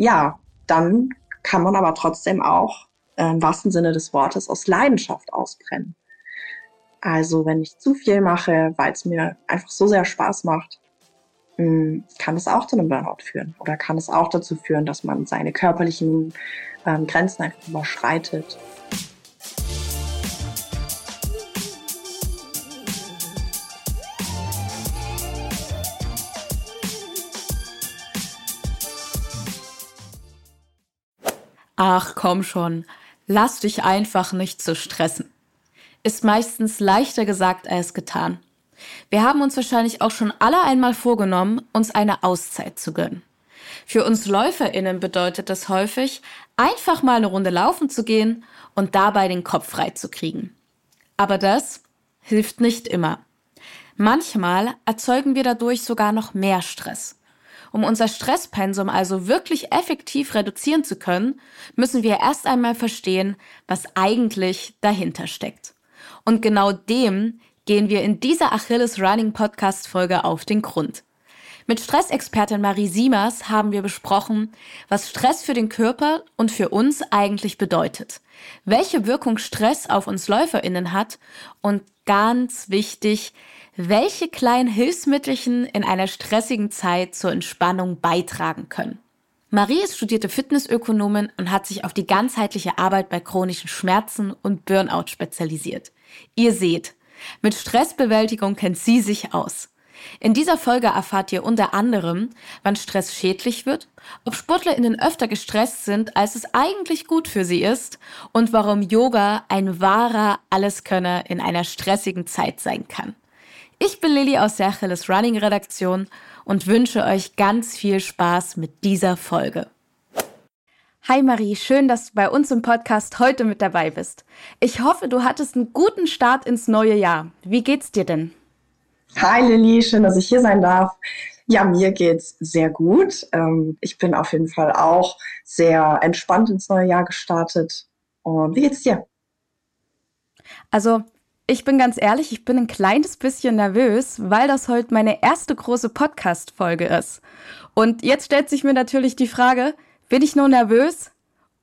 ja, dann kann man aber trotzdem auch äh, im wahrsten Sinne des Wortes aus Leidenschaft ausbrennen. Also wenn ich zu viel mache, weil es mir einfach so sehr Spaß macht, hm, kann es auch zu einem Burnout führen oder kann es auch dazu führen, dass man seine körperlichen ähm, Grenzen einfach überschreitet. Ach komm schon, lass dich einfach nicht zu stressen. Ist meistens leichter gesagt als getan. Wir haben uns wahrscheinlich auch schon alle einmal vorgenommen, uns eine Auszeit zu gönnen. Für uns Läuferinnen bedeutet das häufig, einfach mal eine Runde laufen zu gehen und dabei den Kopf frei zu kriegen. Aber das hilft nicht immer. Manchmal erzeugen wir dadurch sogar noch mehr Stress. Um unser Stresspensum also wirklich effektiv reduzieren zu können, müssen wir erst einmal verstehen, was eigentlich dahinter steckt. Und genau dem gehen wir in dieser Achilles Running Podcast Folge auf den Grund. Mit Stressexpertin Marie Siemers haben wir besprochen, was Stress für den Körper und für uns eigentlich bedeutet, welche Wirkung Stress auf uns Läuferinnen hat und ganz wichtig, welche kleinen Hilfsmittelchen in einer stressigen Zeit zur Entspannung beitragen können. Marie ist studierte Fitnessökonomin und hat sich auf die ganzheitliche Arbeit bei chronischen Schmerzen und Burnout spezialisiert. Ihr seht, mit Stressbewältigung kennt sie sich aus. In dieser Folge erfahrt ihr unter anderem, wann Stress schädlich wird, ob SportlerInnen öfter gestresst sind, als es eigentlich gut für sie ist und warum Yoga ein wahrer Alleskönner in einer stressigen Zeit sein kann. Ich bin Lilly aus der Achilles Running Redaktion und wünsche euch ganz viel Spaß mit dieser Folge. Hi Marie, schön, dass du bei uns im Podcast heute mit dabei bist. Ich hoffe, du hattest einen guten Start ins neue Jahr. Wie geht's dir denn? Hi Lilly, schön, dass ich hier sein darf. Ja, mir geht's sehr gut. Ähm, ich bin auf jeden Fall auch sehr entspannt ins neue Jahr gestartet. Und wie geht's dir? Also, ich bin ganz ehrlich, ich bin ein kleines bisschen nervös, weil das heute meine erste große Podcast-Folge ist. Und jetzt stellt sich mir natürlich die Frage, bin ich nur nervös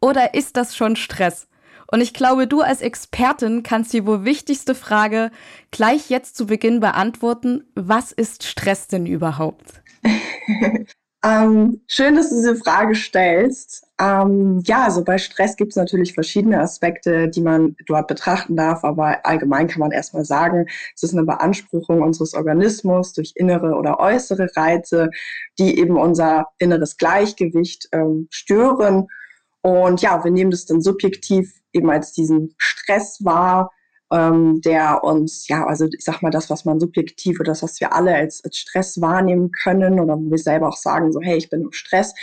oder ist das schon Stress? Und ich glaube, du als Expertin kannst die wohl wichtigste Frage gleich jetzt zu Beginn beantworten. Was ist Stress denn überhaupt? Ähm, schön, dass du diese Frage stellst. Ähm, ja, also bei Stress gibt es natürlich verschiedene Aspekte, die man dort betrachten darf, aber allgemein kann man erstmal sagen, es ist eine Beanspruchung unseres Organismus durch innere oder äußere Reize, die eben unser inneres Gleichgewicht ähm, stören. Und ja, wir nehmen das dann subjektiv eben als diesen Stress wahr, ähm, der uns, ja, also ich sag mal, das, was man subjektiv oder das, was wir alle als, als Stress wahrnehmen können oder wo wir selber auch sagen, so, hey, ich bin im Stress.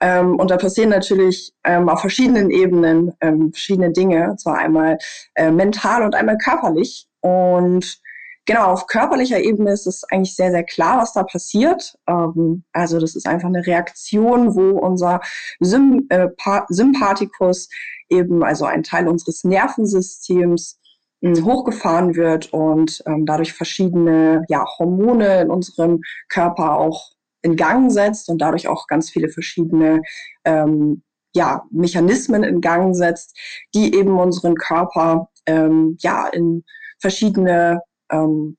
Ähm, und da passieren natürlich ähm, auf verschiedenen Ebenen ähm, verschiedene Dinge, zwar einmal äh, mental und einmal körperlich. Und genau, auf körperlicher Ebene ist es eigentlich sehr, sehr klar, was da passiert. Ähm, also das ist einfach eine Reaktion, wo unser Sym äh, Sympathikus eben, also ein Teil unseres Nervensystems, hochgefahren wird und ähm, dadurch verschiedene ja, Hormone in unserem Körper auch in Gang setzt und dadurch auch ganz viele verschiedene ähm, ja, Mechanismen in Gang setzt, die eben unseren Körper ähm, ja in verschiedene ähm,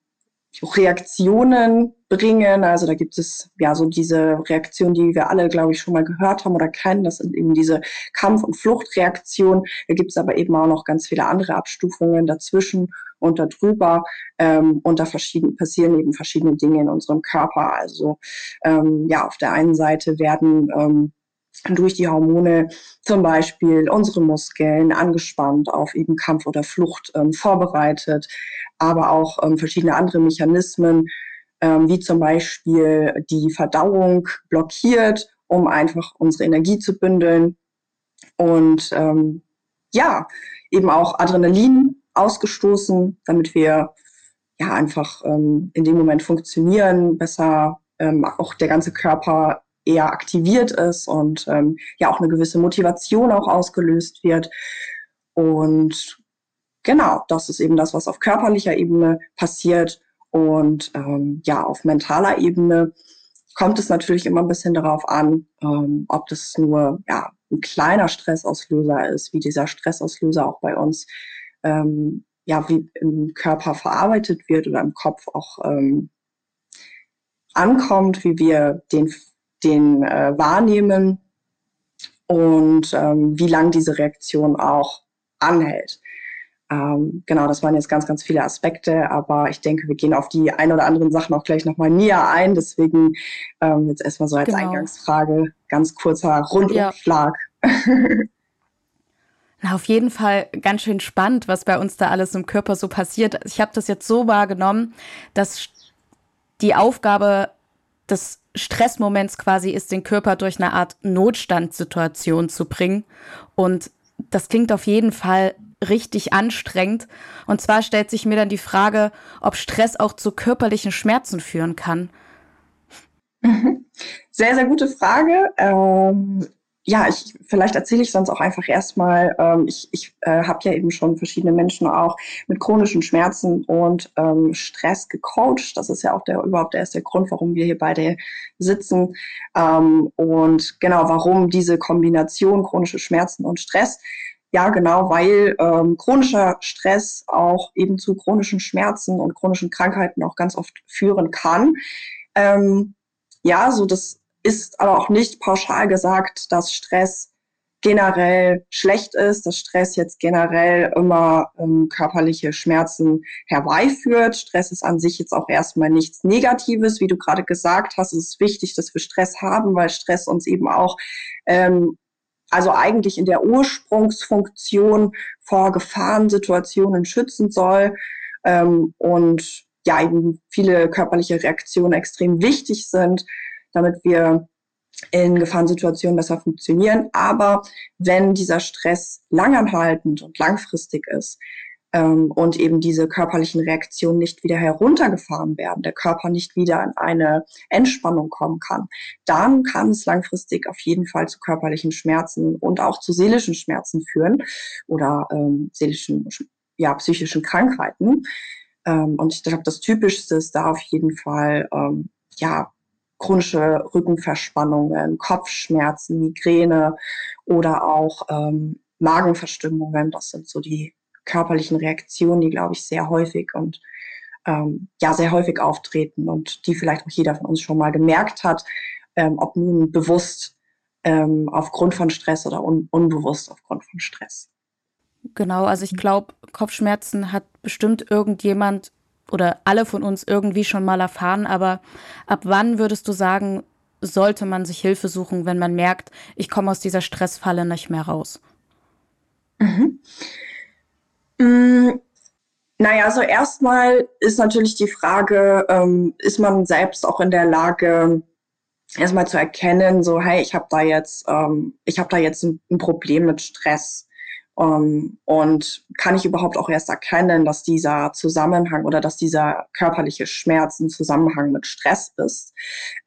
Reaktionen bringen. Also da gibt es ja so diese Reaktion, die wir alle, glaube ich, schon mal gehört haben oder kennen. Das sind eben diese Kampf- und Fluchtreaktionen. Da gibt es aber eben auch noch ganz viele andere Abstufungen dazwischen und darüber. Ähm, und da verschieden, passieren eben verschiedene Dinge in unserem Körper. Also ähm, ja, auf der einen Seite werden ähm, durch die Hormone zum Beispiel unsere Muskeln angespannt auf eben Kampf oder Flucht ähm, vorbereitet, aber auch ähm, verschiedene andere Mechanismen, wie zum Beispiel die Verdauung blockiert, um einfach unsere Energie zu bündeln und ähm, ja, eben auch Adrenalin ausgestoßen, damit wir ja einfach ähm, in dem Moment funktionieren, besser ähm, auch der ganze Körper eher aktiviert ist und ähm, ja auch eine gewisse Motivation auch ausgelöst wird. Und genau, das ist eben das, was auf körperlicher Ebene passiert. Und ähm, ja, auf mentaler Ebene kommt es natürlich immer ein bisschen darauf an, ähm, ob das nur ja, ein kleiner Stressauslöser ist, wie dieser Stressauslöser auch bei uns ähm, ja, wie im Körper verarbeitet wird oder im Kopf auch ähm, ankommt, wie wir den, den äh, wahrnehmen und ähm, wie lang diese Reaktion auch anhält. Ähm, genau, das waren jetzt ganz, ganz viele Aspekte, aber ich denke, wir gehen auf die ein oder anderen Sachen auch gleich nochmal näher ein. Deswegen ähm, jetzt erstmal so als genau. Eingangsfrage ganz kurzer Rundumschlag. Ja. Na, auf jeden Fall ganz schön spannend, was bei uns da alles im Körper so passiert. Ich habe das jetzt so wahrgenommen, dass die Aufgabe des Stressmoments quasi ist, den Körper durch eine Art Notstandssituation zu bringen. Und das klingt auf jeden Fall richtig anstrengend. Und zwar stellt sich mir dann die Frage, ob Stress auch zu körperlichen Schmerzen führen kann. Mhm. Sehr, sehr gute Frage. Ähm, ja, ich, vielleicht erzähle ich sonst auch einfach erstmal, ähm, ich, ich äh, habe ja eben schon verschiedene Menschen auch mit chronischen Schmerzen und ähm, Stress gecoacht. Das ist ja auch der überhaupt der erste Grund, warum wir hier beide sitzen. Ähm, und genau, warum diese Kombination chronische Schmerzen und Stress. Ja, genau, weil ähm, chronischer Stress auch eben zu chronischen Schmerzen und chronischen Krankheiten auch ganz oft führen kann. Ähm, ja, so das ist aber auch nicht pauschal gesagt, dass Stress generell schlecht ist, dass Stress jetzt generell immer ähm, körperliche Schmerzen herbeiführt. Stress ist an sich jetzt auch erstmal nichts Negatives, wie du gerade gesagt hast. Es ist wichtig, dass wir Stress haben, weil Stress uns eben auch ähm, also eigentlich in der Ursprungsfunktion vor Gefahrensituationen schützen soll ähm, und ja eben viele körperliche Reaktionen extrem wichtig sind, damit wir in Gefahrensituationen besser funktionieren. Aber wenn dieser Stress langanhaltend und langfristig ist, ähm, und eben diese körperlichen Reaktionen nicht wieder heruntergefahren werden, der Körper nicht wieder in eine Entspannung kommen kann, dann kann es langfristig auf jeden Fall zu körperlichen Schmerzen und auch zu seelischen Schmerzen führen oder ähm, seelischen, ja, psychischen Krankheiten. Ähm, und ich glaube, das Typischste ist da auf jeden Fall, ähm, ja, chronische Rückenverspannungen, Kopfschmerzen, Migräne oder auch ähm, Magenverstimmungen. Das sind so die körperlichen Reaktionen, die, glaube ich, sehr häufig und ähm, ja, sehr häufig auftreten und die vielleicht auch jeder von uns schon mal gemerkt hat, ähm, ob nun bewusst ähm, aufgrund von Stress oder un unbewusst aufgrund von Stress. Genau, also ich glaube, Kopfschmerzen hat bestimmt irgendjemand oder alle von uns irgendwie schon mal erfahren, aber ab wann würdest du sagen, sollte man sich Hilfe suchen, wenn man merkt, ich komme aus dieser Stressfalle nicht mehr raus? Mhm. Mm, naja, also erstmal ist natürlich die Frage, ähm, ist man selbst auch in der Lage, erstmal zu erkennen, so, hey, ich habe da jetzt, ähm, ich habe da jetzt ein, ein, Problem mit Stress. Ähm, und kann ich überhaupt auch erst erkennen, dass dieser Zusammenhang oder dass dieser körperliche Schmerz ein Zusammenhang mit Stress ist?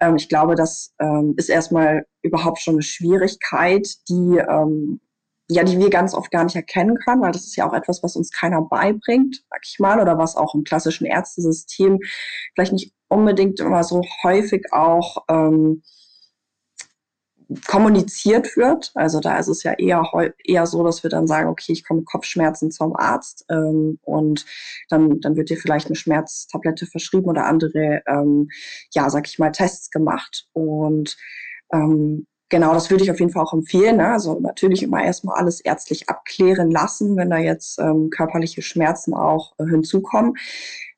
Ähm, ich glaube, das ähm, ist erstmal überhaupt schon eine Schwierigkeit, die ähm, ja, die wir ganz oft gar nicht erkennen können, weil das ist ja auch etwas, was uns keiner beibringt, sag ich mal, oder was auch im klassischen Ärztesystem vielleicht nicht unbedingt immer so häufig auch ähm, kommuniziert wird. Also da ist es ja eher, eher so, dass wir dann sagen, okay, ich komme mit Kopfschmerzen zum Arzt ähm, und dann, dann wird dir vielleicht eine Schmerztablette verschrieben oder andere, ähm, ja, sag ich mal, Tests gemacht. Und ähm, Genau, das würde ich auf jeden Fall auch empfehlen. Ne? Also natürlich immer erstmal alles ärztlich abklären lassen, wenn da jetzt ähm, körperliche Schmerzen auch äh, hinzukommen.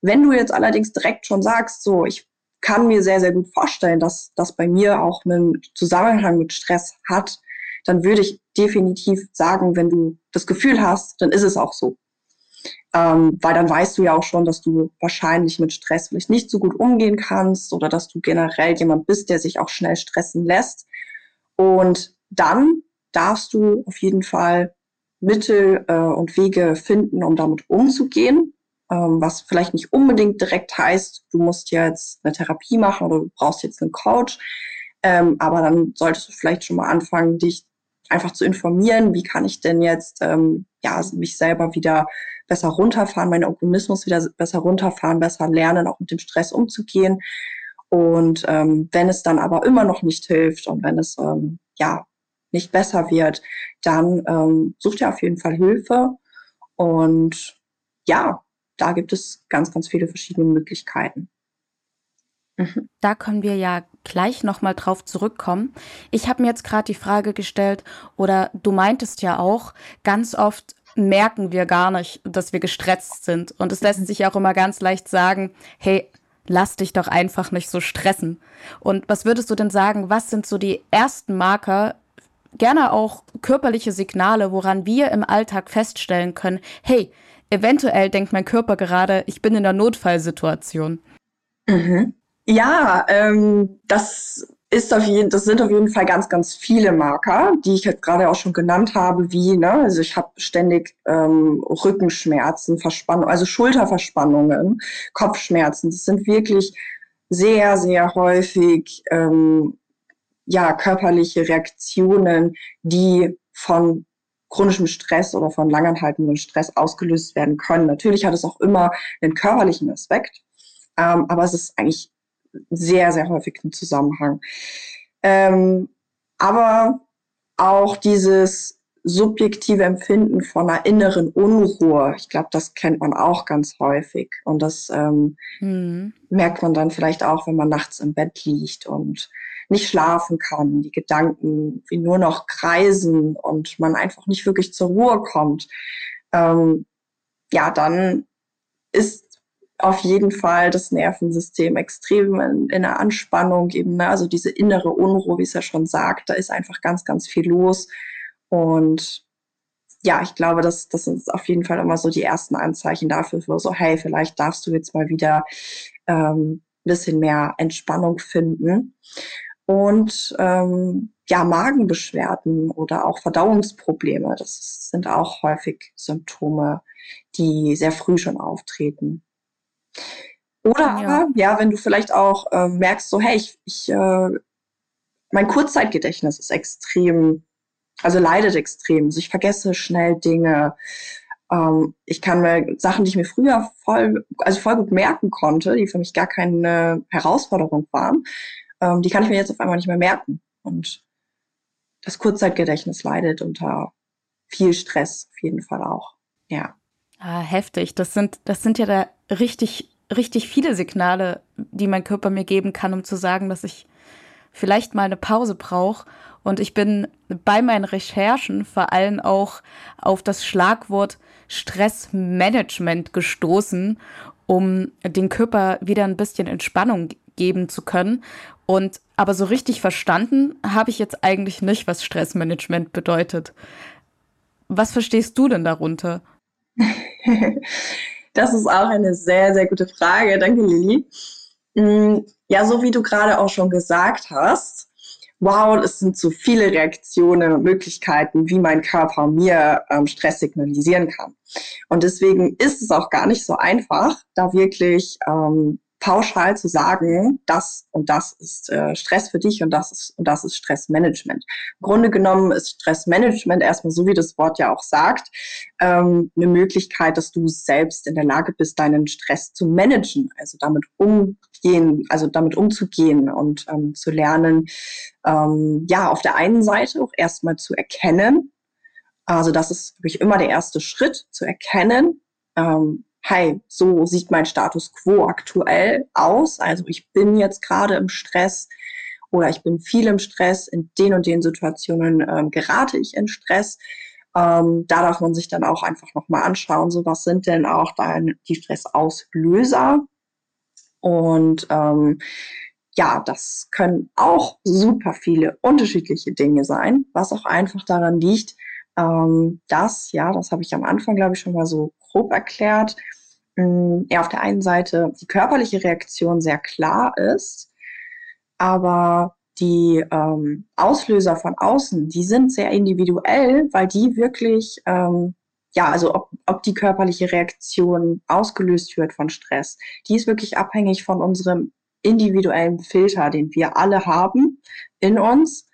Wenn du jetzt allerdings direkt schon sagst, so, ich kann mir sehr, sehr gut vorstellen, dass das bei mir auch einen Zusammenhang mit Stress hat, dann würde ich definitiv sagen, wenn du das Gefühl hast, dann ist es auch so. Ähm, weil dann weißt du ja auch schon, dass du wahrscheinlich mit Stress vielleicht nicht so gut umgehen kannst oder dass du generell jemand bist, der sich auch schnell stressen lässt. Und dann darfst du auf jeden Fall Mittel äh, und Wege finden, um damit umzugehen. Ähm, was vielleicht nicht unbedingt direkt heißt, du musst jetzt eine Therapie machen oder du brauchst jetzt einen Coach. Ähm, aber dann solltest du vielleicht schon mal anfangen, dich einfach zu informieren, wie kann ich denn jetzt ähm, ja, mich selber wieder besser runterfahren, meinen Organismus wieder besser runterfahren, besser lernen, auch mit dem Stress umzugehen. Und ähm, wenn es dann aber immer noch nicht hilft und wenn es ähm, ja nicht besser wird, dann ähm, sucht ihr auf jeden Fall Hilfe. Und ja, da gibt es ganz, ganz viele verschiedene Möglichkeiten. Mhm. Da können wir ja gleich nochmal drauf zurückkommen. Ich habe mir jetzt gerade die Frage gestellt, oder du meintest ja auch, ganz oft merken wir gar nicht, dass wir gestresst sind. Und es lässt sich auch immer ganz leicht sagen, hey, lass dich doch einfach nicht so stressen. Und was würdest du denn sagen, was sind so die ersten Marker, gerne auch körperliche Signale, woran wir im Alltag feststellen können, hey, eventuell denkt mein Körper gerade, ich bin in der Notfallsituation. Mhm. Ja, ähm, das ist auf jeden, das sind auf jeden Fall ganz, ganz viele Marker, die ich jetzt gerade auch schon genannt habe, wie, ne, also ich habe ständig ähm, Rückenschmerzen, Verspannung, also Schulterverspannungen, Kopfschmerzen. Das sind wirklich sehr, sehr häufig ähm, ja körperliche Reaktionen, die von chronischem Stress oder von langanhaltendem Stress ausgelöst werden können. Natürlich hat es auch immer einen körperlichen Aspekt, ähm, aber es ist eigentlich sehr, sehr häufig ein Zusammenhang. Ähm, aber auch dieses subjektive Empfinden von einer inneren Unruhe, ich glaube, das kennt man auch ganz häufig. Und das ähm, mhm. merkt man dann vielleicht auch, wenn man nachts im Bett liegt und nicht schlafen kann, die Gedanken wie nur noch kreisen und man einfach nicht wirklich zur Ruhe kommt. Ähm, ja, dann ist auf jeden Fall das Nervensystem extrem in, in einer Anspannung eben, ne? also diese innere Unruhe, wie es ja schon sagt, da ist einfach ganz, ganz viel los und ja, ich glaube, das, das sind auf jeden Fall immer so die ersten Anzeichen dafür, so, hey, vielleicht darfst du jetzt mal wieder ähm, ein bisschen mehr Entspannung finden. Und ähm, ja, Magenbeschwerden oder auch Verdauungsprobleme, das sind auch häufig Symptome, die sehr früh schon auftreten. Oder ja. aber, ja, wenn du vielleicht auch äh, merkst, so, hey, ich, ich äh, mein Kurzzeitgedächtnis ist extrem, also leidet extrem. Also ich vergesse schnell Dinge. Ähm, ich kann mir Sachen, die ich mir früher voll, also voll gut merken konnte, die für mich gar keine Herausforderung waren, ähm, die kann ich mir jetzt auf einmal nicht mehr merken. Und das Kurzzeitgedächtnis leidet unter viel Stress auf jeden Fall auch. Ja. Ah, heftig. Das sind, das sind ja da richtig, richtig viele Signale, die mein Körper mir geben kann, um zu sagen, dass ich vielleicht mal eine Pause brauche. Und ich bin bei meinen Recherchen vor allem auch auf das Schlagwort Stressmanagement gestoßen, um den Körper wieder ein bisschen Entspannung geben zu können. Und aber so richtig verstanden habe ich jetzt eigentlich nicht, was Stressmanagement bedeutet. Was verstehst du denn darunter? Das ist auch eine sehr, sehr gute Frage. Danke, Lili. Mm, ja, so wie du gerade auch schon gesagt hast, wow, es sind so viele Reaktionen, Möglichkeiten, wie mein Körper mir ähm, Stress signalisieren kann. Und deswegen ist es auch gar nicht so einfach, da wirklich ähm, pauschal zu sagen, das und das ist äh, Stress für dich und das ist und das ist Stressmanagement. Im Grunde genommen ist Stressmanagement erstmal so wie das Wort ja auch sagt, ähm, eine Möglichkeit, dass du selbst in der Lage bist, deinen Stress zu managen, also damit umgehen, also damit umzugehen und ähm, zu lernen, ähm, ja, auf der einen Seite auch erstmal zu erkennen, also das ist wirklich immer der erste Schritt, zu erkennen, ähm, hey, so sieht mein Status quo aktuell aus. Also ich bin jetzt gerade im Stress oder ich bin viel im Stress. In den und den Situationen ähm, gerate ich in Stress. Ähm, da darf man sich dann auch einfach nochmal anschauen, so was sind denn auch dann die Stressauslöser. Und ähm, ja, das können auch super viele unterschiedliche Dinge sein, was auch einfach daran liegt, ähm, dass, ja, das habe ich am Anfang, glaube ich, schon mal so grob erklärt, mh, ja, auf der einen Seite die körperliche Reaktion sehr klar ist, aber die ähm, Auslöser von außen, die sind sehr individuell, weil die wirklich, ähm, ja, also ob, ob die körperliche Reaktion ausgelöst wird von Stress, die ist wirklich abhängig von unserem individuellen Filter, den wir alle haben in uns.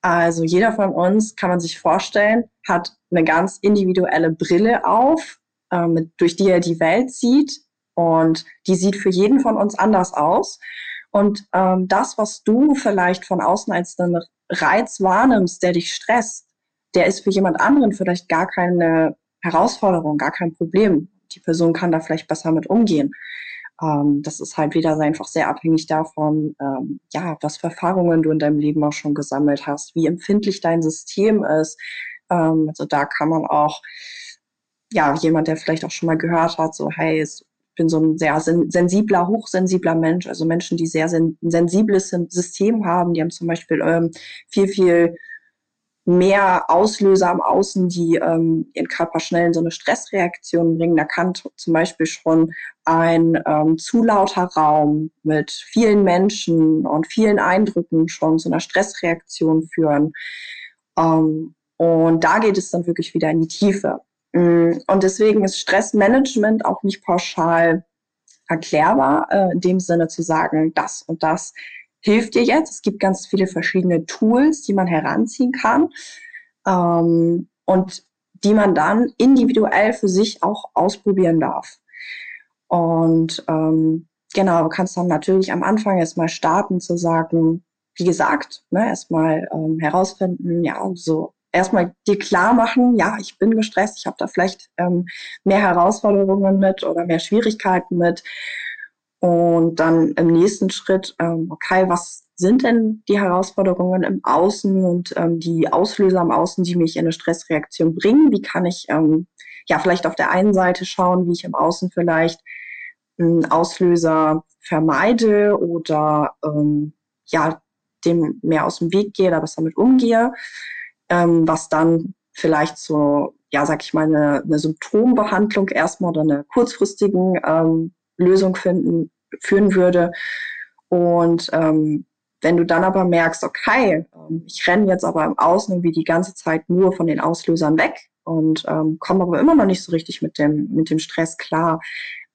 Also jeder von uns, kann man sich vorstellen, hat eine ganz individuelle Brille auf, ähm, durch die er die Welt sieht. Und die sieht für jeden von uns anders aus. Und ähm, das, was du vielleicht von außen als einen Reiz wahrnimmst, der dich stresst, der ist für jemand anderen vielleicht gar keine Herausforderung, gar kein Problem. Die Person kann da vielleicht besser mit umgehen. Ähm, das ist halt wieder einfach sehr abhängig davon, ähm, ja, was für Erfahrungen du in deinem Leben auch schon gesammelt hast, wie empfindlich dein System ist. Ähm, also da kann man auch, ja, jemand, der vielleicht auch schon mal gehört hat, so, hey, ich bin so ein sehr sensibler, hochsensibler Mensch, also Menschen, die sehr sen sensibles System haben, die haben zum Beispiel ähm, viel, viel mehr Auslöser am Außen, die ähm, ihren Körper schnell in so eine Stressreaktion bringen. Da kann zum Beispiel schon ein ähm, zu lauter Raum mit vielen Menschen und vielen Eindrücken schon zu einer Stressreaktion führen. Ähm, und da geht es dann wirklich wieder in die Tiefe. Mm, und deswegen ist Stressmanagement auch nicht pauschal erklärbar, äh, in dem Sinne zu sagen, das und das hilft dir jetzt. Es gibt ganz viele verschiedene Tools, die man heranziehen kann ähm, und die man dann individuell für sich auch ausprobieren darf. Und ähm, genau, du kannst dann natürlich am Anfang erstmal starten zu sagen, wie gesagt, ne, erstmal ähm, herausfinden, ja, so erstmal dir klar machen, ja, ich bin gestresst, ich habe da vielleicht ähm, mehr Herausforderungen mit oder mehr Schwierigkeiten mit. Und dann im nächsten Schritt, ähm, okay, was sind denn die Herausforderungen im Außen und ähm, die Auslöser im Außen, die mich in eine Stressreaktion bringen? Wie kann ich ähm, ja vielleicht auf der einen Seite schauen, wie ich im Außen vielleicht einen Auslöser vermeide oder ähm, ja dem mehr aus dem Weg gehe, da besser damit umgehe, ähm, was dann vielleicht so, ja, sag ich mal, eine, eine Symptombehandlung erstmal oder eine kurzfristigen ähm, Lösung finden, führen würde. Und ähm, wenn du dann aber merkst, okay, ähm, ich renne jetzt aber im Außen irgendwie die ganze Zeit nur von den Auslösern weg und ähm, komme aber immer noch nicht so richtig mit dem, mit dem Stress klar,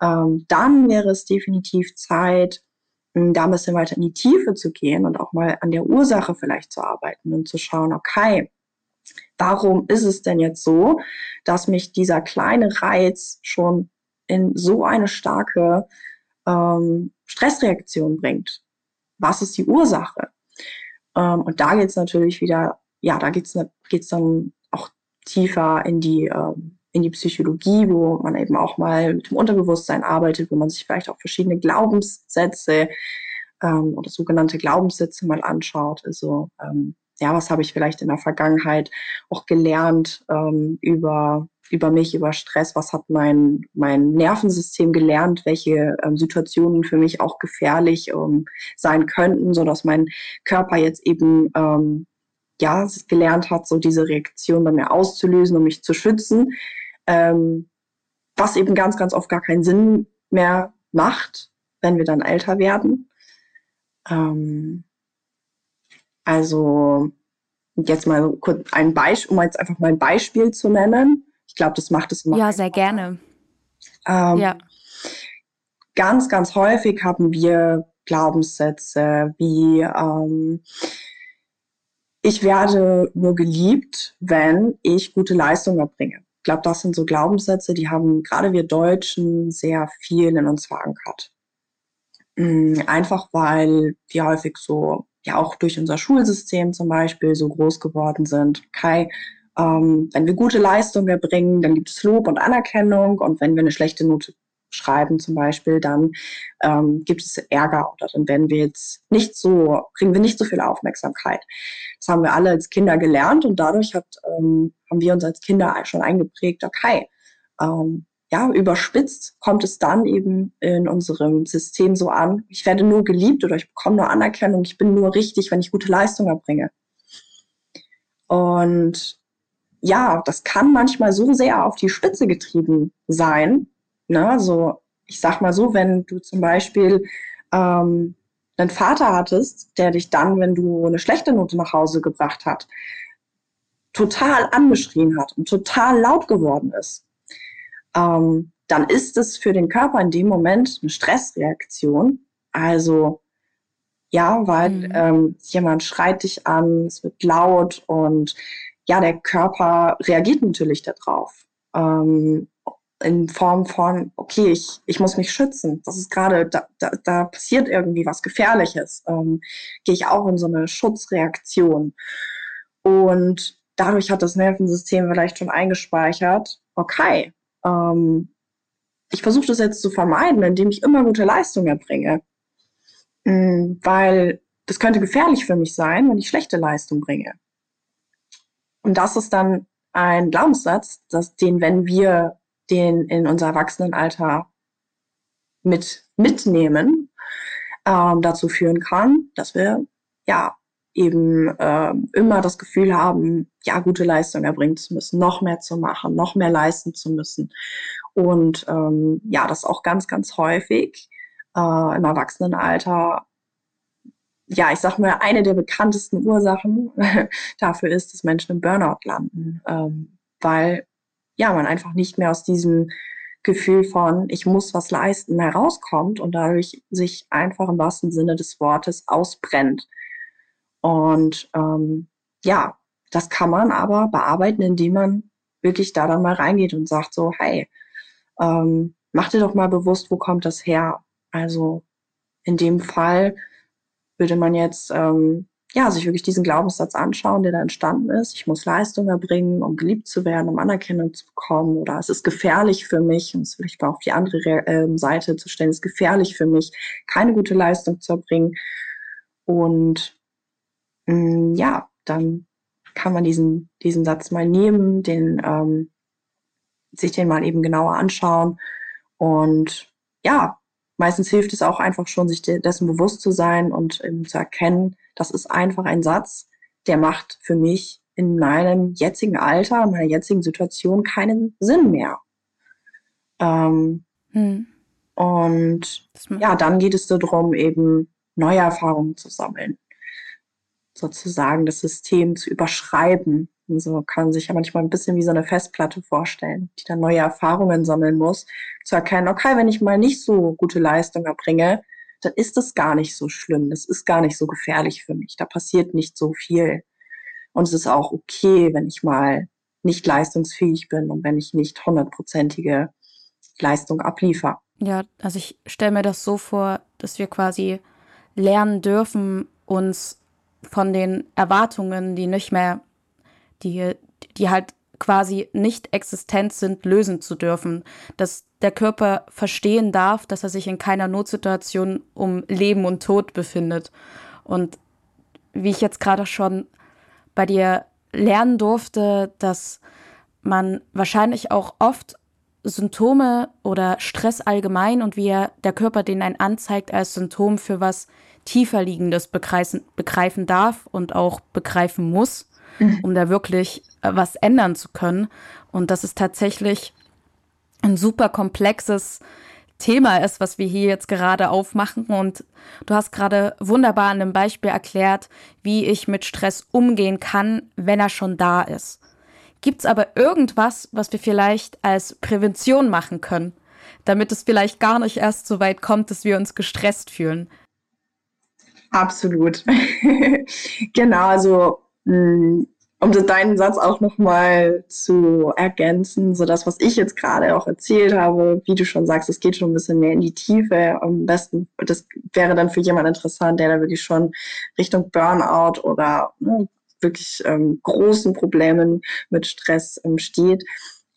ähm, dann wäre es definitiv Zeit, hm, da ein bisschen weiter in die Tiefe zu gehen und auch mal an der Ursache vielleicht zu arbeiten und zu schauen, okay, warum ist es denn jetzt so, dass mich dieser kleine Reiz schon in so eine starke ähm, Stressreaktion bringt. Was ist die Ursache? Ähm, und da geht es natürlich wieder, ja, da geht es dann auch tiefer in die, ähm, in die Psychologie, wo man eben auch mal mit dem Unterbewusstsein arbeitet, wo man sich vielleicht auch verschiedene Glaubenssätze ähm, oder sogenannte Glaubenssätze mal anschaut. Also ähm, ja, was habe ich vielleicht in der Vergangenheit auch gelernt ähm, über über mich, über Stress, was hat mein, mein Nervensystem gelernt, welche ähm, Situationen für mich auch gefährlich ähm, sein könnten, so dass mein Körper jetzt eben ähm, ja gelernt hat, so diese Reaktion bei mir auszulösen, um mich zu schützen, ähm, was eben ganz, ganz oft gar keinen Sinn mehr macht, wenn wir dann älter werden. Ähm, also jetzt mal kurz ein Beispiel, um jetzt einfach mal ein Beispiel zu nennen. Ich glaube, das macht es immer. Ja, sehr gerne. Ähm, ja. Ganz, ganz häufig haben wir Glaubenssätze wie ähm, ich werde nur geliebt, wenn ich gute Leistung erbringe. Ich glaube, das sind so Glaubenssätze, die haben gerade wir Deutschen sehr viel in uns verankert. Mm, einfach weil wir häufig so, ja auch durch unser Schulsystem zum Beispiel so groß geworden sind. Okay, ähm, wenn wir gute Leistungen erbringen, dann gibt es Lob und Anerkennung. Und wenn wir eine schlechte Note schreiben zum Beispiel, dann ähm, gibt es Ärger oder dann werden wir jetzt nicht so, kriegen wir nicht so viel Aufmerksamkeit. Das haben wir alle als Kinder gelernt und dadurch hat, ähm, haben wir uns als Kinder schon eingeprägt, okay, ähm, ja, überspitzt kommt es dann eben in unserem System so an, ich werde nur geliebt oder ich bekomme nur Anerkennung, ich bin nur richtig, wenn ich gute Leistung erbringe. Und ja, das kann manchmal so sehr auf die Spitze getrieben sein. Ne? So, ich sag mal so, wenn du zum Beispiel ähm, einen Vater hattest, der dich dann, wenn du eine schlechte Note nach Hause gebracht hat, total angeschrien hat und total laut geworden ist, ähm, dann ist es für den Körper in dem Moment eine Stressreaktion. Also ja, weil mhm. ähm, jemand schreit dich an, es wird laut und ja, der Körper reagiert natürlich darauf. Ähm, in Form von, okay, ich, ich muss mich schützen. Das ist gerade, da, da, da passiert irgendwie was Gefährliches. Ähm, gehe ich auch in so eine Schutzreaktion. Und dadurch hat das Nervensystem vielleicht schon eingespeichert, okay, ähm, ich versuche das jetzt zu vermeiden, indem ich immer gute Leistung erbringe. Mhm, weil das könnte gefährlich für mich sein, wenn ich schlechte Leistung bringe. Und das ist dann ein Glaubenssatz, dass den, wenn wir den in unser Erwachsenenalter mit mitnehmen, ähm, dazu führen kann, dass wir ja eben äh, immer das Gefühl haben, ja, gute Leistung erbringen zu müssen, noch mehr zu machen, noch mehr leisten zu müssen. Und ähm, ja, das auch ganz, ganz häufig äh, im Erwachsenenalter ja, ich sag mal, eine der bekanntesten Ursachen dafür ist, dass Menschen im Burnout landen, ähm, weil ja, man einfach nicht mehr aus diesem Gefühl von, ich muss was leisten, herauskommt und dadurch sich einfach im wahrsten Sinne des Wortes ausbrennt. Und ähm, ja, das kann man aber bearbeiten, indem man wirklich da dann mal reingeht und sagt so, hey, ähm, mach dir doch mal bewusst, wo kommt das her? Also in dem Fall würde man jetzt ähm, ja, sich wirklich diesen Glaubenssatz anschauen, der da entstanden ist. Ich muss Leistung erbringen, um geliebt zu werden, um Anerkennung zu bekommen. Oder es ist gefährlich für mich, und das will ich mal auf die andere äh, Seite zu stellen, es ist gefährlich für mich, keine gute Leistung zu erbringen. Und mh, mm, ja, dann kann man diesen, diesen Satz mal nehmen, den, ähm, sich den mal eben genauer anschauen. Und ja, meistens hilft es auch einfach schon, sich dessen bewusst zu sein und eben zu erkennen, das ist einfach ein Satz, der macht für mich in meinem jetzigen Alter, in meiner jetzigen Situation keinen Sinn mehr. Ähm, hm. Und ja, dann geht es darum, eben neue Erfahrungen zu sammeln, sozusagen das System zu überschreiben so kann man sich ja manchmal ein bisschen wie so eine Festplatte vorstellen, die dann neue Erfahrungen sammeln muss, zu erkennen, okay, wenn ich mal nicht so gute Leistung erbringe, dann ist das gar nicht so schlimm, das ist gar nicht so gefährlich für mich, da passiert nicht so viel. Und es ist auch okay, wenn ich mal nicht leistungsfähig bin und wenn ich nicht hundertprozentige Leistung abliefer. Ja, also ich stelle mir das so vor, dass wir quasi lernen dürfen, uns von den Erwartungen, die nicht mehr die, die halt quasi nicht existent sind, lösen zu dürfen. Dass der Körper verstehen darf, dass er sich in keiner Notsituation um Leben und Tod befindet. Und wie ich jetzt gerade schon bei dir lernen durfte, dass man wahrscheinlich auch oft Symptome oder Stress allgemein und wie er der Körper den einen anzeigt als Symptom für was tiefer liegendes begreifen, begreifen darf und auch begreifen muss um da wirklich äh, was ändern zu können. Und das ist tatsächlich ein super komplexes Thema ist, was wir hier jetzt gerade aufmachen. Und du hast gerade wunderbar an einem Beispiel erklärt, wie ich mit Stress umgehen kann, wenn er schon da ist. Gibt es aber irgendwas, was wir vielleicht als Prävention machen können, damit es vielleicht gar nicht erst so weit kommt, dass wir uns gestresst fühlen? Absolut. genau, also um deinen Satz auch nochmal zu ergänzen, so das, was ich jetzt gerade auch erzählt habe, wie du schon sagst, es geht schon ein bisschen mehr in die Tiefe. Am besten, das wäre dann für jemanden interessant, der da wirklich schon Richtung Burnout oder ne, wirklich ähm, großen Problemen mit Stress ähm, steht.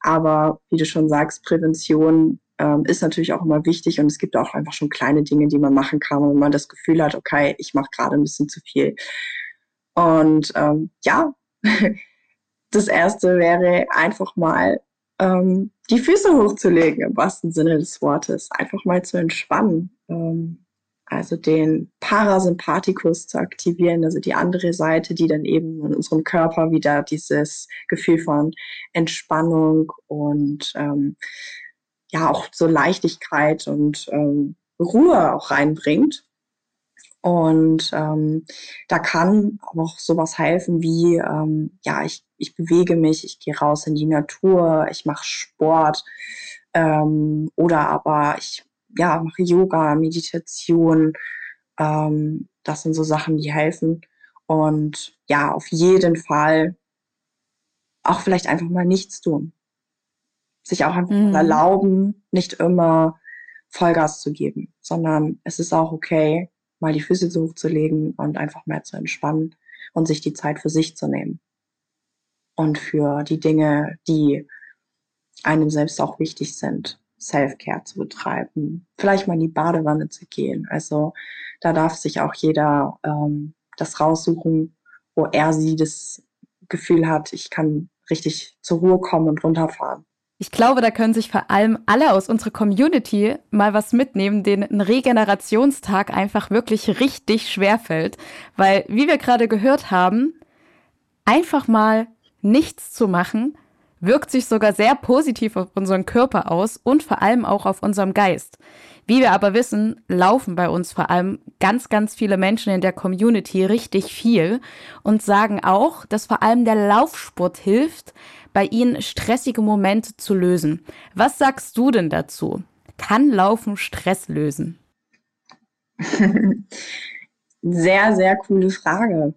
Aber wie du schon sagst, Prävention ähm, ist natürlich auch immer wichtig und es gibt auch einfach schon kleine Dinge, die man machen kann, wenn man das Gefühl hat, okay, ich mache gerade ein bisschen zu viel. Und ähm, ja, das erste wäre einfach mal ähm, die Füße hochzulegen, im wahrsten Sinne des Wortes. Einfach mal zu entspannen. Ähm, also den Parasympathikus zu aktivieren, also die andere Seite, die dann eben in unserem Körper wieder dieses Gefühl von Entspannung und ähm, ja auch so Leichtigkeit und ähm, Ruhe auch reinbringt. Und ähm, da kann auch sowas helfen wie, ähm, ja, ich, ich bewege mich, ich gehe raus in die Natur, ich mache Sport ähm, oder aber ich ja, mache Yoga, Meditation. Ähm, das sind so Sachen, die helfen. Und ja, auf jeden Fall auch vielleicht einfach mal nichts tun. sich auch einfach mhm. erlauben, nicht immer Vollgas zu geben, sondern es ist auch okay, mal die Füße hochzulegen und einfach mehr zu entspannen und sich die Zeit für sich zu nehmen. Und für die Dinge, die einem selbst auch wichtig sind, Self-Care zu betreiben, vielleicht mal in die Badewanne zu gehen. Also da darf sich auch jeder ähm, das raussuchen, wo er sie das Gefühl hat, ich kann richtig zur Ruhe kommen und runterfahren. Ich glaube, da können sich vor allem alle aus unserer Community mal was mitnehmen, denen ein Regenerationstag einfach wirklich richtig schwer fällt. Weil, wie wir gerade gehört haben, einfach mal nichts zu machen, wirkt sich sogar sehr positiv auf unseren Körper aus und vor allem auch auf unserem Geist. Wie wir aber wissen, laufen bei uns vor allem ganz, ganz viele Menschen in der Community richtig viel und sagen auch, dass vor allem der Laufsport hilft, bei ihnen stressige Momente zu lösen. Was sagst du denn dazu? Kann Laufen Stress lösen? sehr, sehr coole Frage.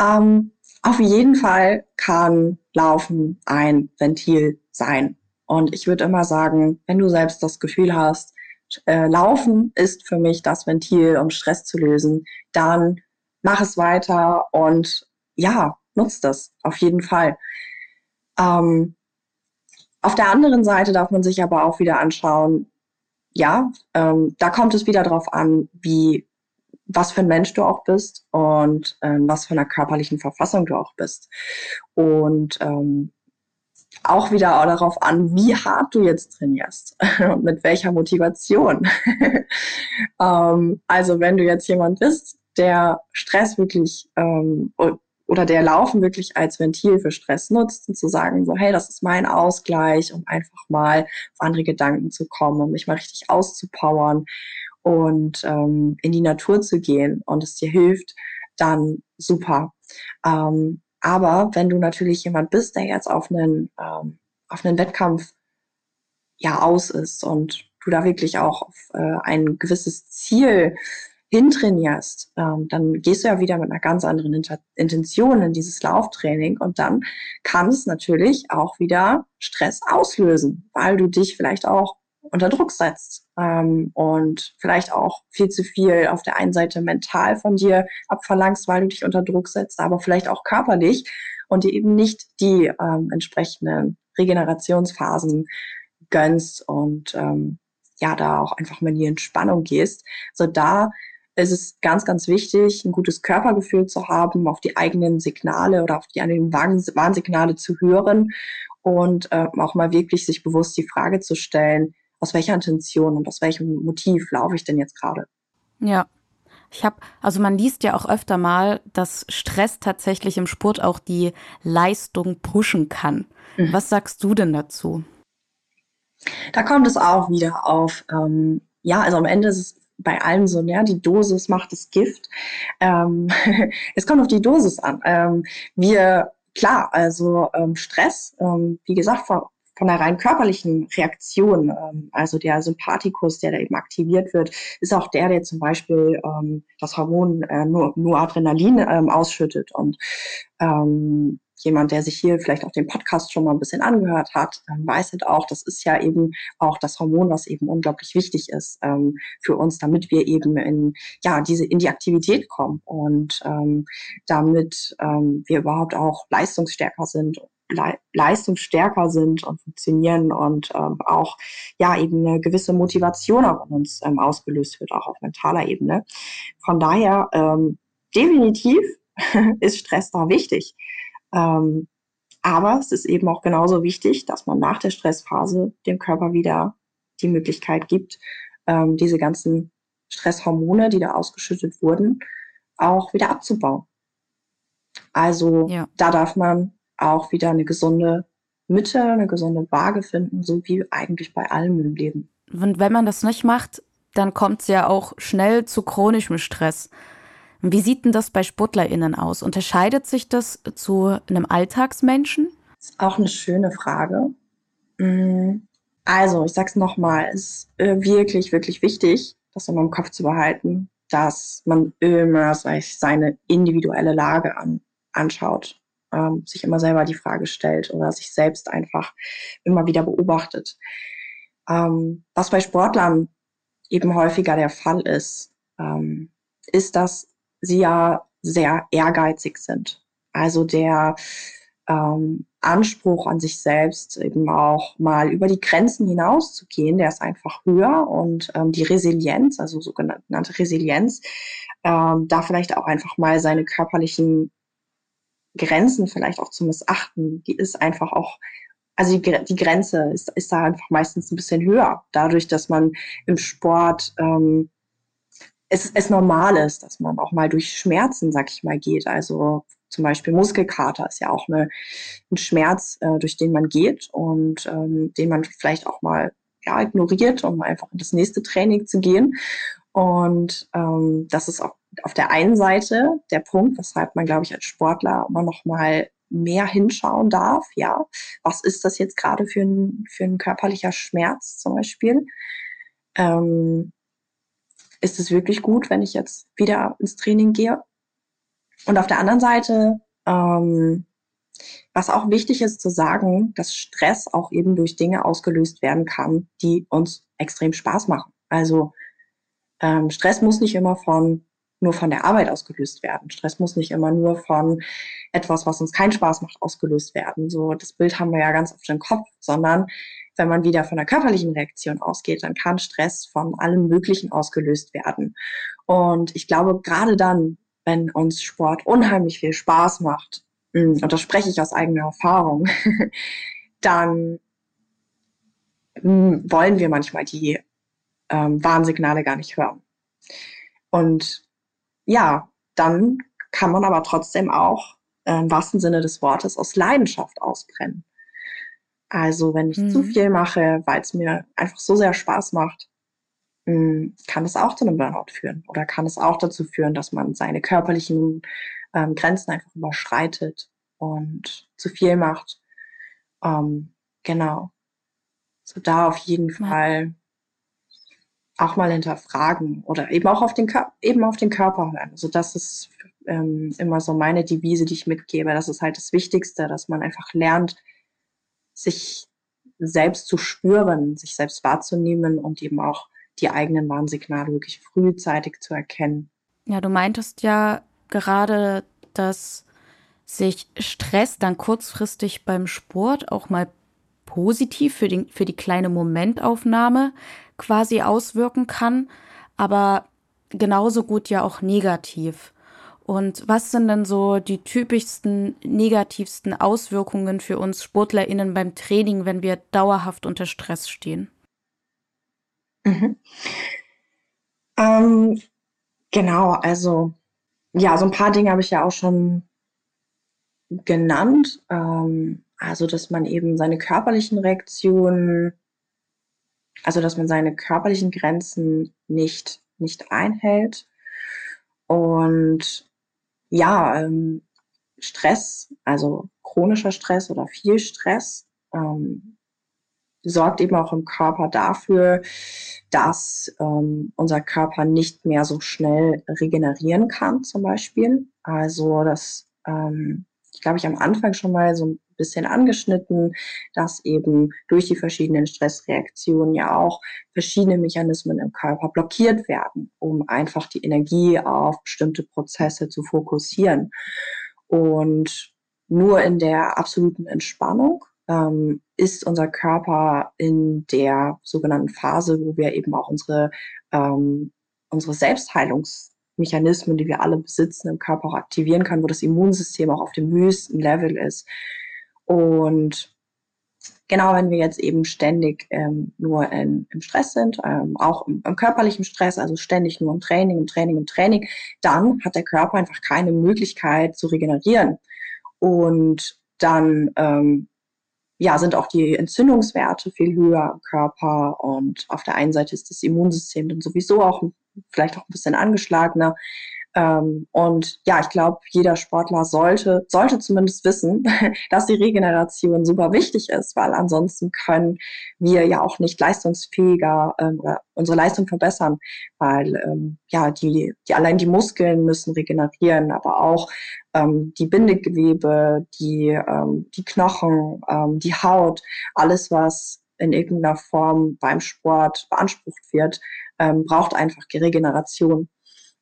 Ähm, auf jeden Fall kann Laufen ein Ventil sein. Und ich würde immer sagen, wenn du selbst das Gefühl hast, äh, Laufen ist für mich das Ventil, um Stress zu lösen, dann mach es weiter und ja, nutzt das auf jeden Fall. Ähm, auf der anderen Seite darf man sich aber auch wieder anschauen, ja, ähm, da kommt es wieder darauf an, wie, was für ein Mensch du auch bist und ähm, was für einer körperlichen Verfassung du auch bist. Und ähm, auch wieder darauf an, wie hart du jetzt trainierst und mit welcher Motivation. ähm, also wenn du jetzt jemand bist, der Stress wirklich ähm, oder der Laufen wirklich als Ventil für Stress nutzt und zu sagen, so, hey, das ist mein Ausgleich, um einfach mal auf andere Gedanken zu kommen, um mich mal richtig auszupowern und ähm, in die Natur zu gehen und es dir hilft, dann super. Ähm, aber wenn du natürlich jemand bist, der jetzt auf einen, ähm, auf einen Wettkampf ja aus ist und du da wirklich auch auf äh, ein gewisses Ziel hintrainierst, ähm, dann gehst du ja wieder mit einer ganz anderen Inter Intention in dieses Lauftraining und dann kann es natürlich auch wieder Stress auslösen, weil du dich vielleicht auch unter Druck setzt ähm, und vielleicht auch viel zu viel auf der einen Seite mental von dir abverlangst, weil du dich unter Druck setzt, aber vielleicht auch körperlich und dir eben nicht die ähm, entsprechenden Regenerationsphasen gönnst und ähm, ja, da auch einfach mal in die Entspannung gehst. So da es ist ganz, ganz wichtig, ein gutes Körpergefühl zu haben, auf die eigenen Signale oder auf die eigenen Warnsignale zu hören und äh, auch mal wirklich sich bewusst die Frage zu stellen, aus welcher Intention und aus welchem Motiv laufe ich denn jetzt gerade? Ja. Ich habe, also man liest ja auch öfter mal, dass Stress tatsächlich im Sport auch die Leistung pushen kann. Mhm. Was sagst du denn dazu? Da kommt es auch wieder auf, ähm, ja, also am Ende ist es bei allem so, ja, die Dosis macht das Gift. Ähm, es kommt auf die Dosis an. Ähm, wir, klar, also ähm, Stress, ähm, wie gesagt, von, von der rein körperlichen Reaktion, ähm, also der Sympathikus, der da eben aktiviert wird, ist auch der, der zum Beispiel ähm, das Hormon äh, nur, nur Adrenalin ähm, ausschüttet. Und ähm, jemand, der sich hier vielleicht auch den Podcast schon mal ein bisschen angehört hat, ähm, weiß halt auch, das ist ja eben auch das Hormon, was eben unglaublich wichtig ist ähm, für uns, damit wir eben in, ja, diese, in die Aktivität kommen und ähm, damit ähm, wir überhaupt auch leistungsstärker sind leistungsstärker sind und funktionieren und ähm, auch ja eben eine gewisse Motivation auch in uns ähm, ausgelöst wird, auch auf mentaler Ebene. Von daher ähm, definitiv ist Stress da wichtig. Ähm, aber es ist eben auch genauso wichtig, dass man nach der Stressphase dem Körper wieder die Möglichkeit gibt, ähm, diese ganzen Stresshormone, die da ausgeschüttet wurden, auch wieder abzubauen. Also ja. da darf man auch wieder eine gesunde Mitte, eine gesunde Waage finden, so wie eigentlich bei allem im Leben. Und wenn man das nicht macht, dann kommt es ja auch schnell zu chronischem Stress. Wie sieht denn das bei SportlerInnen aus? Unterscheidet sich das zu einem Alltagsmenschen? Das ist auch eine schöne Frage. Mm, also, ich sag's nochmal, es ist äh, wirklich, wirklich wichtig, das immer im Kopf zu behalten, dass man immer seine individuelle Lage an, anschaut. Ähm, sich immer selber die Frage stellt oder sich selbst einfach immer wieder beobachtet. Ähm, was bei Sportlern eben häufiger der Fall ist, ähm, ist, dass sie ja sehr ehrgeizig sind. Also der ähm, Anspruch an sich selbst eben auch mal über die Grenzen hinauszugehen, der ist einfach höher und ähm, die Resilienz, also sogenannte Resilienz, ähm, da vielleicht auch einfach mal seine körperlichen Grenzen vielleicht auch zu missachten, die ist einfach auch, also die, die Grenze ist, ist da einfach meistens ein bisschen höher, dadurch, dass man im Sport ähm, es, es normal ist, dass man auch mal durch Schmerzen, sag ich mal, geht. Also zum Beispiel Muskelkater ist ja auch eine, ein Schmerz, äh, durch den man geht und ähm, den man vielleicht auch mal ja, ignoriert, um einfach in das nächste Training zu gehen. Und ähm, das ist auch auf der einen Seite der Punkt, weshalb man, glaube ich, als Sportler immer noch mal mehr hinschauen darf. Ja, was ist das jetzt gerade für ein, für ein körperlicher Schmerz zum Beispiel? Ähm, ist es wirklich gut, wenn ich jetzt wieder ins Training gehe? Und auf der anderen Seite, ähm, was auch wichtig ist zu sagen, dass Stress auch eben durch Dinge ausgelöst werden kann, die uns extrem Spaß machen. Also ähm, Stress muss nicht immer von nur von der Arbeit ausgelöst werden. Stress muss nicht immer nur von etwas, was uns keinen Spaß macht, ausgelöst werden. So das Bild haben wir ja ganz oft im Kopf, sondern wenn man wieder von der körperlichen Reaktion ausgeht, dann kann Stress von allem Möglichen ausgelöst werden. Und ich glaube, gerade dann, wenn uns Sport unheimlich viel Spaß macht, hm, und das spreche ich aus eigener Erfahrung, dann hm, wollen wir manchmal die ähm, Warnsignale gar nicht hören. Und ja, dann kann man aber trotzdem auch äh, im wahrsten Sinne des Wortes aus Leidenschaft ausbrennen. Also wenn ich mhm. zu viel mache, weil es mir einfach so sehr Spaß macht, hm, kann es auch zu einem Burnout führen oder kann es auch dazu führen, dass man seine körperlichen ähm, Grenzen einfach überschreitet und zu viel macht. Ähm, genau. So da auf jeden ja. Fall auch mal hinterfragen oder eben auch auf den, eben auf den Körper hören. Also das ist ähm, immer so meine Devise, die ich mitgebe. Das ist halt das Wichtigste, dass man einfach lernt, sich selbst zu spüren, sich selbst wahrzunehmen und eben auch die eigenen Warnsignale wirklich frühzeitig zu erkennen. Ja, du meintest ja gerade, dass sich Stress dann kurzfristig beim Sport auch mal positiv für, den, für die kleine Momentaufnahme quasi auswirken kann, aber genauso gut ja auch negativ. Und was sind denn so die typischsten negativsten Auswirkungen für uns SportlerInnen beim Training, wenn wir dauerhaft unter Stress stehen? Mhm. Ähm, genau, also ja, so ein paar Dinge habe ich ja auch schon genannt. Ähm, also, dass man eben seine körperlichen Reaktionen, also dass man seine körperlichen Grenzen nicht, nicht einhält. Und ja, ähm, Stress, also chronischer Stress oder viel Stress, ähm, sorgt eben auch im Körper dafür, dass ähm, unser Körper nicht mehr so schnell regenerieren kann, zum Beispiel. Also das, ähm, ich glaube, ich am Anfang schon mal so ein bisschen angeschnitten, dass eben durch die verschiedenen Stressreaktionen ja auch verschiedene Mechanismen im Körper blockiert werden, um einfach die Energie auf bestimmte Prozesse zu fokussieren. Und nur in der absoluten Entspannung ähm, ist unser Körper in der sogenannten Phase, wo wir eben auch unsere, ähm, unsere Selbstheilungsmechanismen, die wir alle besitzen, im Körper auch aktivieren können, wo das Immunsystem auch auf dem höchsten Level ist. Und genau, wenn wir jetzt eben ständig ähm, nur in, im Stress sind, ähm, auch im, im, körperlichen Stress, also ständig nur im Training, im Training, im Training, dann hat der Körper einfach keine Möglichkeit zu regenerieren. Und dann ähm, ja, sind auch die Entzündungswerte viel höher im Körper und auf der einen Seite ist das Immunsystem dann sowieso auch vielleicht auch ein bisschen angeschlagener. Ähm, und ja, ich glaube, jeder Sportler sollte, sollte zumindest wissen, dass die Regeneration super wichtig ist, weil ansonsten können wir ja auch nicht leistungsfähiger ähm, unsere Leistung verbessern, weil ähm, ja, die, die allein die Muskeln müssen regenerieren, aber auch ähm, die Bindegewebe, die, ähm, die Knochen, ähm, die Haut, alles, was in irgendeiner Form beim Sport beansprucht wird, braucht einfach Regeneration.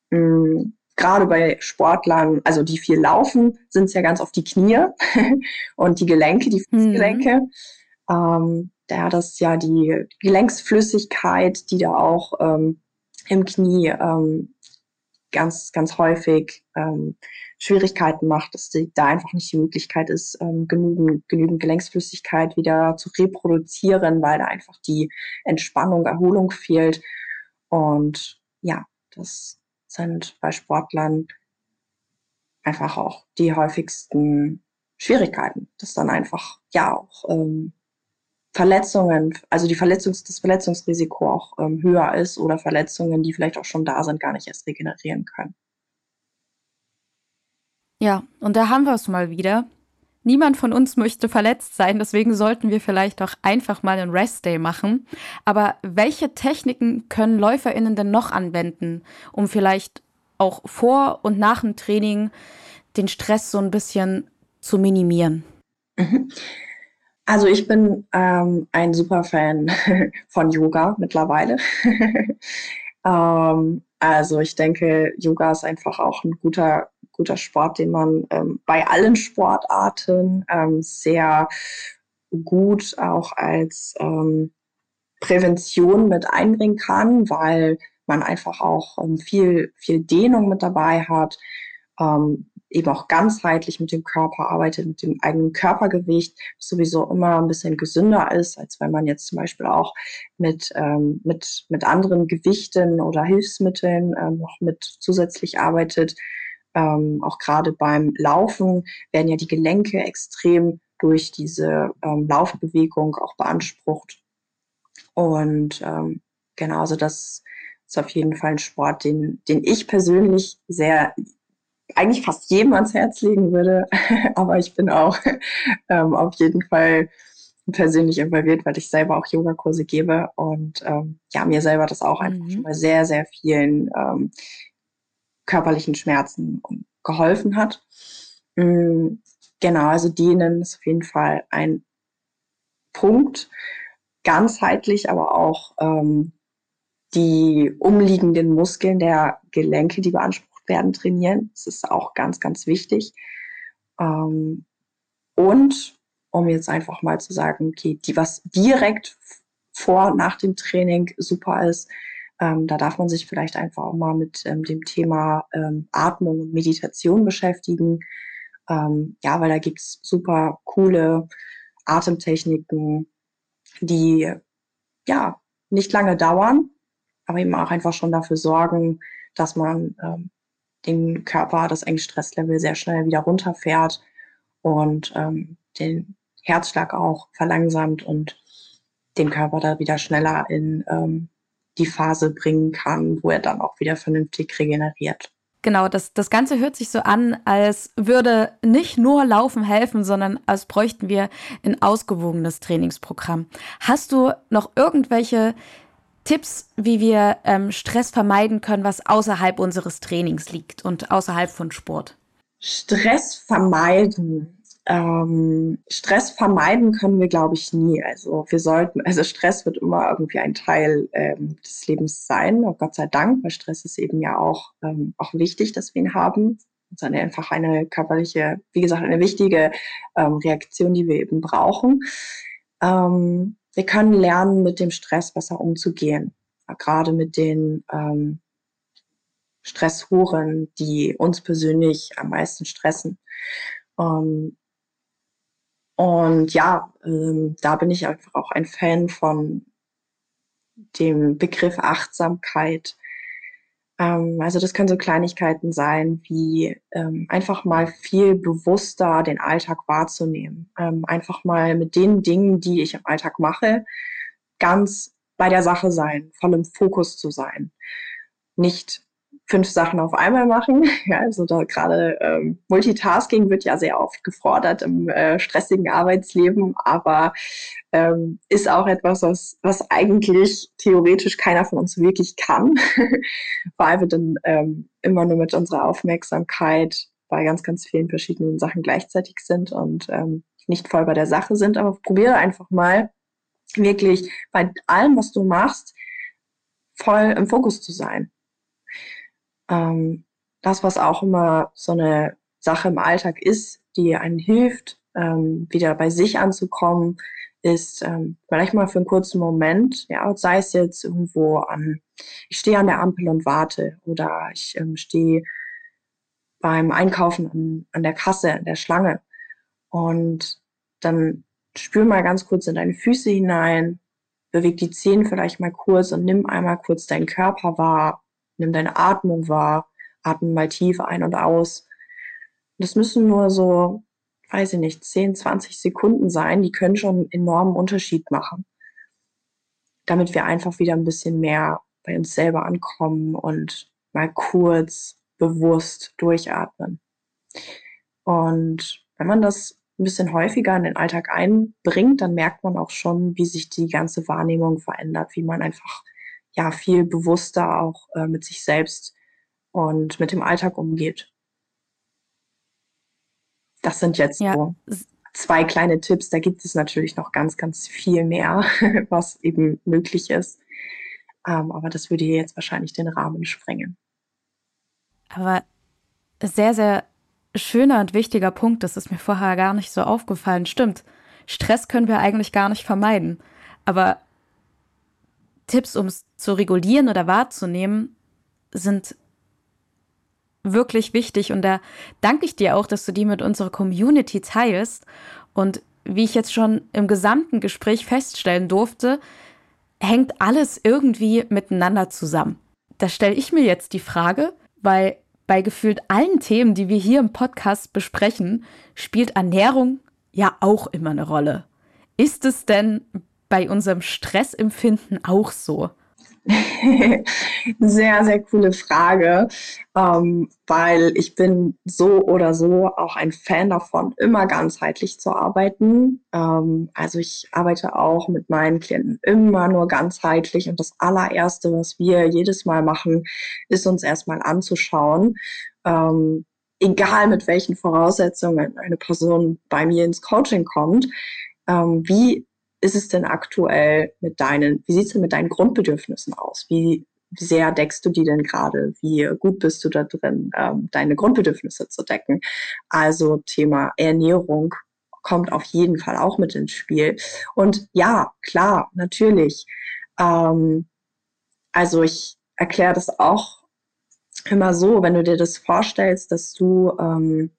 Mhm. Gerade bei Sportlern, also die viel laufen, sind es ja ganz oft die Knie und die Gelenke, die Fußgelenke. Mhm. Ähm, da das ja die Gelenksflüssigkeit, die da auch ähm, im Knie ähm, ganz, ganz häufig ähm, Schwierigkeiten macht, dass die, da einfach nicht die Möglichkeit ist, ähm, genügend, genügend Gelenksflüssigkeit wieder zu reproduzieren, weil da einfach die Entspannung, Erholung fehlt. Und ja, das sind bei Sportlern einfach auch die häufigsten Schwierigkeiten, dass dann einfach ja auch ähm, Verletzungen, also die Verletzungs, das Verletzungsrisiko auch ähm, höher ist oder Verletzungen, die vielleicht auch schon da sind, gar nicht erst regenerieren können. Ja, und da haben wir es mal wieder. Niemand von uns möchte verletzt sein, deswegen sollten wir vielleicht auch einfach mal einen Rest Day machen. Aber welche Techniken können LäuferInnen denn noch anwenden, um vielleicht auch vor und nach dem Training den Stress so ein bisschen zu minimieren? Also ich bin ähm, ein super Fan von Yoga mittlerweile. ähm, also ich denke, Yoga ist einfach auch ein guter guter Sport, den man ähm, bei allen Sportarten ähm, sehr gut auch als ähm, Prävention mit einbringen kann, weil man einfach auch ähm, viel, viel Dehnung mit dabei hat, ähm, eben auch ganzheitlich mit dem Körper arbeitet, mit dem eigenen Körpergewicht, sowieso immer ein bisschen gesünder ist, als wenn man jetzt zum Beispiel auch mit, ähm, mit, mit anderen Gewichten oder Hilfsmitteln ähm, noch mit zusätzlich arbeitet ähm, auch gerade beim Laufen werden ja die Gelenke extrem durch diese ähm, Laufbewegung auch beansprucht. Und ähm, genau, also das ist auf jeden Fall ein Sport, den, den ich persönlich sehr, eigentlich fast jedem ans Herz legen würde. Aber ich bin auch ähm, auf jeden Fall persönlich involviert, weil ich selber auch Yogakurse gebe und ähm, ja, mir selber das auch einfach mhm. schon bei sehr, sehr vielen ähm, körperlichen Schmerzen geholfen hat. Mm, genau, also denen ist auf jeden Fall ein Punkt, ganzheitlich, aber auch ähm, die umliegenden Muskeln der Gelenke, die beansprucht werden, trainieren. Das ist auch ganz, ganz wichtig. Ähm, und um jetzt einfach mal zu sagen, okay, die, was direkt vor, nach dem Training super ist, ähm, da darf man sich vielleicht einfach auch mal mit ähm, dem Thema ähm, Atmung und Meditation beschäftigen. Ähm, ja, weil da gibt's super coole Atemtechniken, die ja nicht lange dauern, aber eben auch einfach schon dafür sorgen, dass man ähm, den Körper, das Engstresslevel sehr schnell wieder runterfährt und ähm, den Herzschlag auch verlangsamt und den Körper da wieder schneller in die Phase bringen kann, wo er dann auch wieder vernünftig regeneriert. Genau, das, das Ganze hört sich so an, als würde nicht nur Laufen helfen, sondern als bräuchten wir ein ausgewogenes Trainingsprogramm. Hast du noch irgendwelche Tipps, wie wir ähm, Stress vermeiden können, was außerhalb unseres Trainings liegt und außerhalb von Sport? Stress vermeiden ähm, Stress vermeiden können wir, glaube ich, nie. Also wir sollten, also Stress wird immer irgendwie ein Teil ähm, des Lebens sein, und Gott sei Dank, weil Stress ist eben ja auch, ähm, auch wichtig, dass wir ihn haben. Es ist einfach eine körperliche, wie gesagt, eine wichtige ähm, Reaktion, die wir eben brauchen. Ähm, wir können lernen, mit dem Stress besser umzugehen. Gerade mit den ähm, Stressoren, die uns persönlich am meisten stressen. Ähm, und ja, ähm, da bin ich einfach auch ein Fan von dem Begriff Achtsamkeit. Ähm, also das können so Kleinigkeiten sein, wie ähm, einfach mal viel bewusster den Alltag wahrzunehmen. Ähm, einfach mal mit den Dingen, die ich im Alltag mache, ganz bei der Sache sein, voll im Fokus zu sein. Nicht fünf Sachen auf einmal machen. Ja, also da gerade ähm, Multitasking wird ja sehr oft gefordert im äh, stressigen Arbeitsleben, aber ähm, ist auch etwas, was, was eigentlich theoretisch keiner von uns wirklich kann, weil wir dann ähm, immer nur mit unserer Aufmerksamkeit bei ganz, ganz vielen verschiedenen Sachen gleichzeitig sind und ähm, nicht voll bei der Sache sind. Aber probiere einfach mal wirklich bei allem, was du machst, voll im Fokus zu sein ähm, das, was auch immer so eine Sache im Alltag ist, die einem hilft, ähm, wieder bei sich anzukommen, ist ähm, vielleicht mal für einen kurzen Moment, ja, sei es jetzt irgendwo an, ich stehe an der Ampel und warte oder ich ähm, stehe beim Einkaufen an, an der Kasse, an der Schlange und dann spür mal ganz kurz in deine Füße hinein, beweg die Zehen vielleicht mal kurz und nimm einmal kurz deinen Körper wahr Nimm deine Atmung wahr. Atme mal tief ein und aus. Das müssen nur so, weiß ich nicht, 10, 20 Sekunden sein. Die können schon einen enormen Unterschied machen. Damit wir einfach wieder ein bisschen mehr bei uns selber ankommen und mal kurz bewusst durchatmen. Und wenn man das ein bisschen häufiger in den Alltag einbringt, dann merkt man auch schon, wie sich die ganze Wahrnehmung verändert, wie man einfach ja viel bewusster auch äh, mit sich selbst und mit dem Alltag umgeht. Das sind jetzt ja. so zwei kleine Tipps. Da gibt es natürlich noch ganz, ganz viel mehr, was eben möglich ist. Ähm, aber das würde hier jetzt wahrscheinlich den Rahmen sprengen. Aber sehr, sehr schöner und wichtiger Punkt, das ist mir vorher gar nicht so aufgefallen. Stimmt, Stress können wir eigentlich gar nicht vermeiden. Aber Tipps, um es zu regulieren oder wahrzunehmen, sind wirklich wichtig. Und da danke ich dir auch, dass du die mit unserer Community teilst. Und wie ich jetzt schon im gesamten Gespräch feststellen durfte, hängt alles irgendwie miteinander zusammen. Da stelle ich mir jetzt die Frage, weil bei gefühlt allen Themen, die wir hier im Podcast besprechen, spielt Ernährung ja auch immer eine Rolle. Ist es denn bei unserem Stressempfinden auch so? sehr, sehr coole Frage, ähm, weil ich bin so oder so auch ein Fan davon, immer ganzheitlich zu arbeiten. Ähm, also ich arbeite auch mit meinen Klienten immer nur ganzheitlich und das allererste, was wir jedes Mal machen, ist uns erstmal anzuschauen. Ähm, egal mit welchen Voraussetzungen eine Person bei mir ins Coaching kommt, ähm, wie ist es denn aktuell mit deinen, wie sieht es denn mit deinen Grundbedürfnissen aus? Wie sehr deckst du die denn gerade? Wie gut bist du da drin, ähm, deine Grundbedürfnisse zu decken? Also Thema Ernährung kommt auf jeden Fall auch mit ins Spiel. Und ja, klar, natürlich. Ähm, also ich erkläre das auch immer so, wenn du dir das vorstellst, dass du ähm,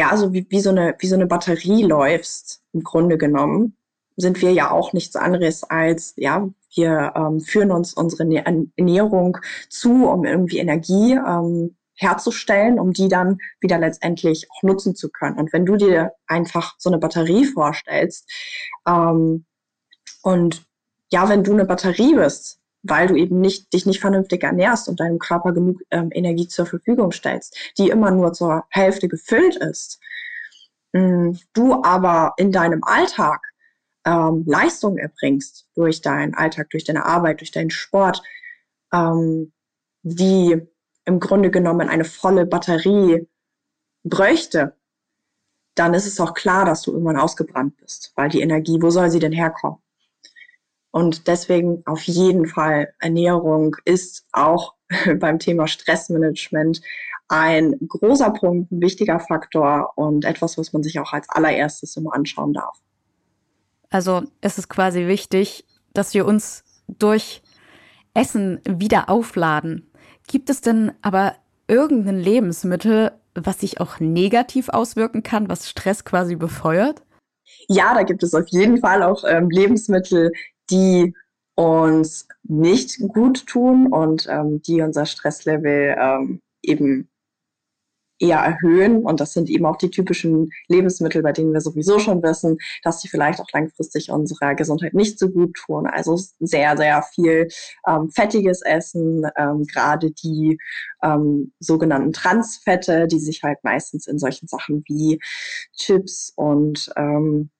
ja, also wie, wie, so eine, wie so eine Batterie läufst, im Grunde genommen, sind wir ja auch nichts anderes als, ja, wir ähm, führen uns unsere Ernährung zu, um irgendwie Energie ähm, herzustellen, um die dann wieder letztendlich auch nutzen zu können. Und wenn du dir einfach so eine Batterie vorstellst, ähm, und ja, wenn du eine Batterie bist, weil du eben nicht, dich nicht vernünftig ernährst und deinem Körper genug ähm, Energie zur Verfügung stellst, die immer nur zur Hälfte gefüllt ist, mh, du aber in deinem Alltag ähm, Leistung erbringst durch deinen Alltag, durch deine Arbeit, durch deinen Sport, ähm, die im Grunde genommen eine volle Batterie bräuchte, dann ist es auch klar, dass du irgendwann ausgebrannt bist, weil die Energie, wo soll sie denn herkommen? Und deswegen auf jeden Fall Ernährung ist auch beim Thema Stressmanagement ein großer Punkt, ein wichtiger Faktor und etwas, was man sich auch als allererstes immer anschauen darf. Also ist es quasi wichtig, dass wir uns durch Essen wieder aufladen. Gibt es denn aber irgendein Lebensmittel, was sich auch negativ auswirken kann, was Stress quasi befeuert? Ja, da gibt es auf jeden Fall auch ähm, Lebensmittel, die uns nicht gut tun und ähm, die unser Stresslevel ähm, eben eher erhöhen. Und das sind eben auch die typischen Lebensmittel, bei denen wir sowieso schon wissen, dass sie vielleicht auch langfristig unserer Gesundheit nicht so gut tun. Also sehr, sehr viel ähm, fettiges Essen, ähm, gerade die ähm, sogenannten Transfette, die sich halt meistens in solchen Sachen wie Chips und, ähm,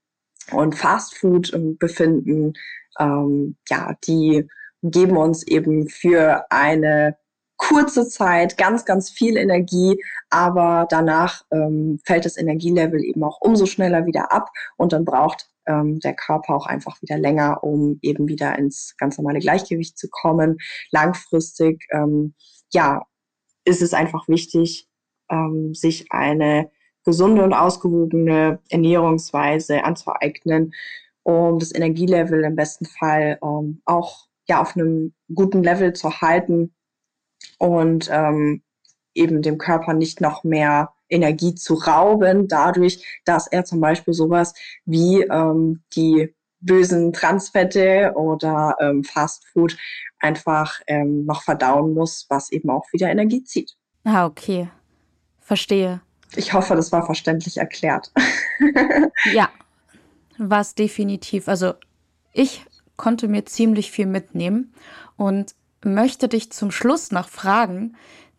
und Fastfood ähm, befinden. Ähm, ja, die geben uns eben für eine kurze Zeit ganz, ganz viel Energie, aber danach ähm, fällt das Energielevel eben auch umso schneller wieder ab und dann braucht ähm, der Körper auch einfach wieder länger, um eben wieder ins ganz normale Gleichgewicht zu kommen. Langfristig, ähm, ja, ist es einfach wichtig, ähm, sich eine gesunde und ausgewogene Ernährungsweise anzueignen, um das Energielevel im besten Fall ähm, auch ja auf einem guten Level zu halten und ähm, eben dem Körper nicht noch mehr Energie zu rauben, dadurch, dass er zum Beispiel sowas wie ähm, die bösen Transfette oder ähm, Fastfood einfach ähm, noch verdauen muss, was eben auch wieder Energie zieht. Ah, okay. Verstehe. Ich hoffe, das war verständlich erklärt. ja, war es definitiv. Also ich konnte mir ziemlich viel mitnehmen und möchte dich zum Schluss noch fragen,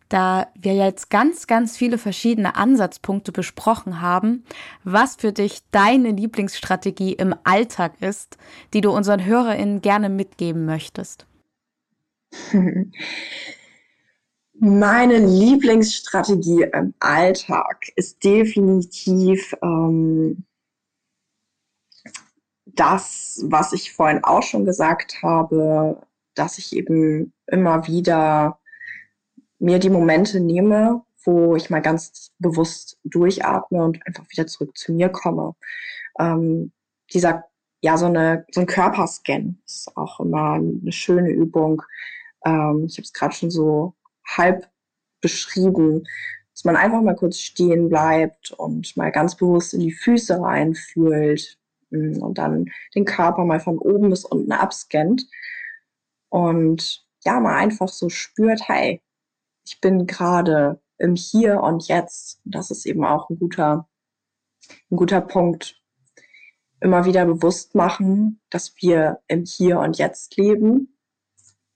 da wir jetzt ganz, ganz viele verschiedene Ansatzpunkte besprochen haben, was für dich deine Lieblingsstrategie im Alltag ist, die du unseren HörerInnen gerne mitgeben möchtest. Meine Lieblingsstrategie im Alltag ist definitiv ähm, das, was ich vorhin auch schon gesagt habe, dass ich eben immer wieder mir die Momente nehme, wo ich mal ganz bewusst durchatme und einfach wieder zurück zu mir komme. Ähm, dieser, ja, so, eine, so ein Körperscan ist auch immer eine schöne Übung. Ähm, ich habe es gerade schon so halb beschrieben, dass man einfach mal kurz stehen bleibt und mal ganz bewusst in die Füße reinfühlt mm, und dann den Körper mal von oben bis unten abscannt und ja, mal einfach so spürt, hey, ich bin gerade im Hier und Jetzt. Das ist eben auch ein guter, ein guter Punkt. Immer wieder bewusst machen, dass wir im Hier und Jetzt leben.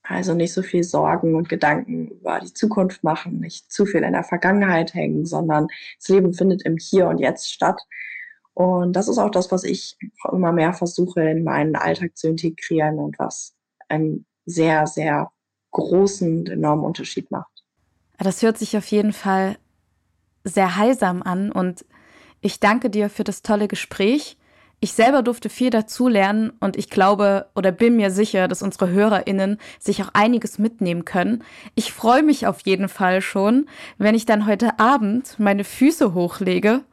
Also nicht so viel Sorgen und Gedanken über die Zukunft machen, nicht zu viel in der Vergangenheit hängen, sondern das Leben findet im Hier und Jetzt statt. Und das ist auch das, was ich immer mehr versuche in meinen Alltag zu integrieren und was ein sehr, sehr großen, enormen Unterschied macht. Das hört sich auf jeden Fall sehr heilsam an und ich danke dir für das tolle Gespräch. Ich selber durfte viel dazulernen und ich glaube oder bin mir sicher, dass unsere HörerInnen sich auch einiges mitnehmen können. Ich freue mich auf jeden Fall schon, wenn ich dann heute Abend meine Füße hochlege,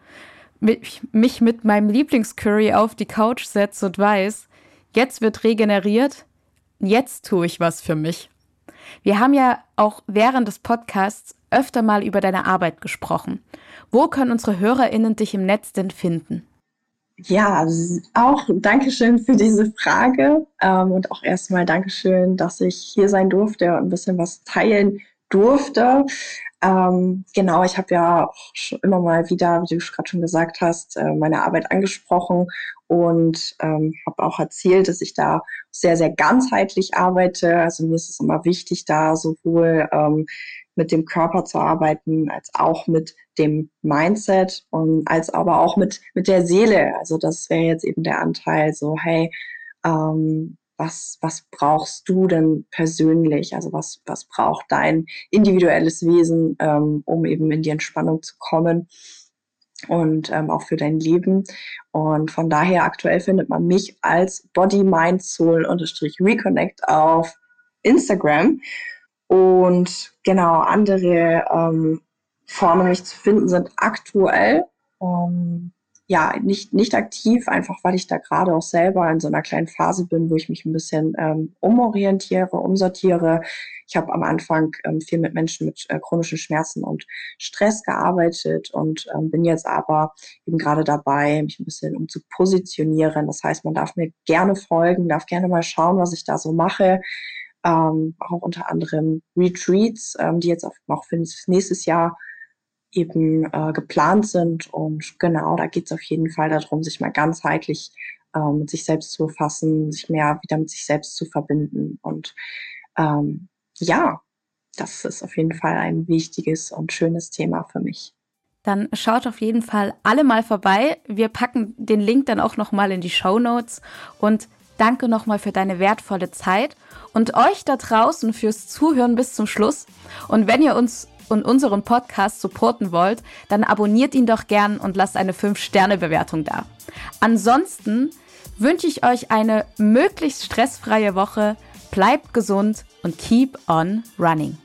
mich mit meinem Lieblingscurry auf die Couch setze und weiß, jetzt wird regeneriert, jetzt tue ich was für mich. Wir haben ja auch während des Podcasts öfter mal über deine Arbeit gesprochen. Wo können unsere HörerInnen dich im Netz denn finden? Ja, auch Dankeschön für diese Frage ähm, und auch erstmal Dankeschön, dass ich hier sein durfte und ein bisschen was teilen durfte. Ähm, genau, ich habe ja auch immer mal wieder, wie du gerade schon gesagt hast, äh, meine Arbeit angesprochen und ähm, habe auch erzählt, dass ich da sehr, sehr ganzheitlich arbeite. Also mir ist es immer wichtig, da sowohl ähm, mit dem Körper zu arbeiten, als auch mit dem Mindset und als aber auch mit, mit der Seele. Also das wäre jetzt eben der Anteil so, hey, ähm, was, was brauchst du denn persönlich? Also was, was braucht dein individuelles Wesen, ähm, um eben in die Entspannung zu kommen? und ähm, auch für dein Leben. Und von daher aktuell findet man mich als Body, Mind, Soul unterstrich Reconnect auf Instagram. Und genau, andere ähm, Formen, mich zu finden, sind aktuell ähm, ja nicht, nicht aktiv, einfach weil ich da gerade auch selber in so einer kleinen Phase bin, wo ich mich ein bisschen ähm, umorientiere, umsortiere. Ich habe am Anfang ähm, viel mit Menschen mit äh, chronischen Schmerzen und Stress gearbeitet und ähm, bin jetzt aber eben gerade dabei, mich ein bisschen um zu positionieren. Das heißt, man darf mir gerne folgen, darf gerne mal schauen, was ich da so mache. Ähm, auch unter anderem Retreats, ähm, die jetzt auch, auch für nächstes Jahr eben äh, geplant sind. Und genau, da geht es auf jeden Fall darum, sich mal ganzheitlich äh, mit sich selbst zu befassen, sich mehr wieder mit sich selbst zu verbinden. Und ähm, ja, das ist auf jeden Fall ein wichtiges und schönes Thema für mich. Dann schaut auf jeden Fall alle mal vorbei. Wir packen den Link dann auch nochmal in die Show Notes und danke nochmal für deine wertvolle Zeit und euch da draußen fürs Zuhören bis zum Schluss. Und wenn ihr uns und unseren Podcast supporten wollt, dann abonniert ihn doch gern und lasst eine 5-Sterne-Bewertung da. Ansonsten wünsche ich euch eine möglichst stressfreie Woche. Bleibt gesund und keep on running.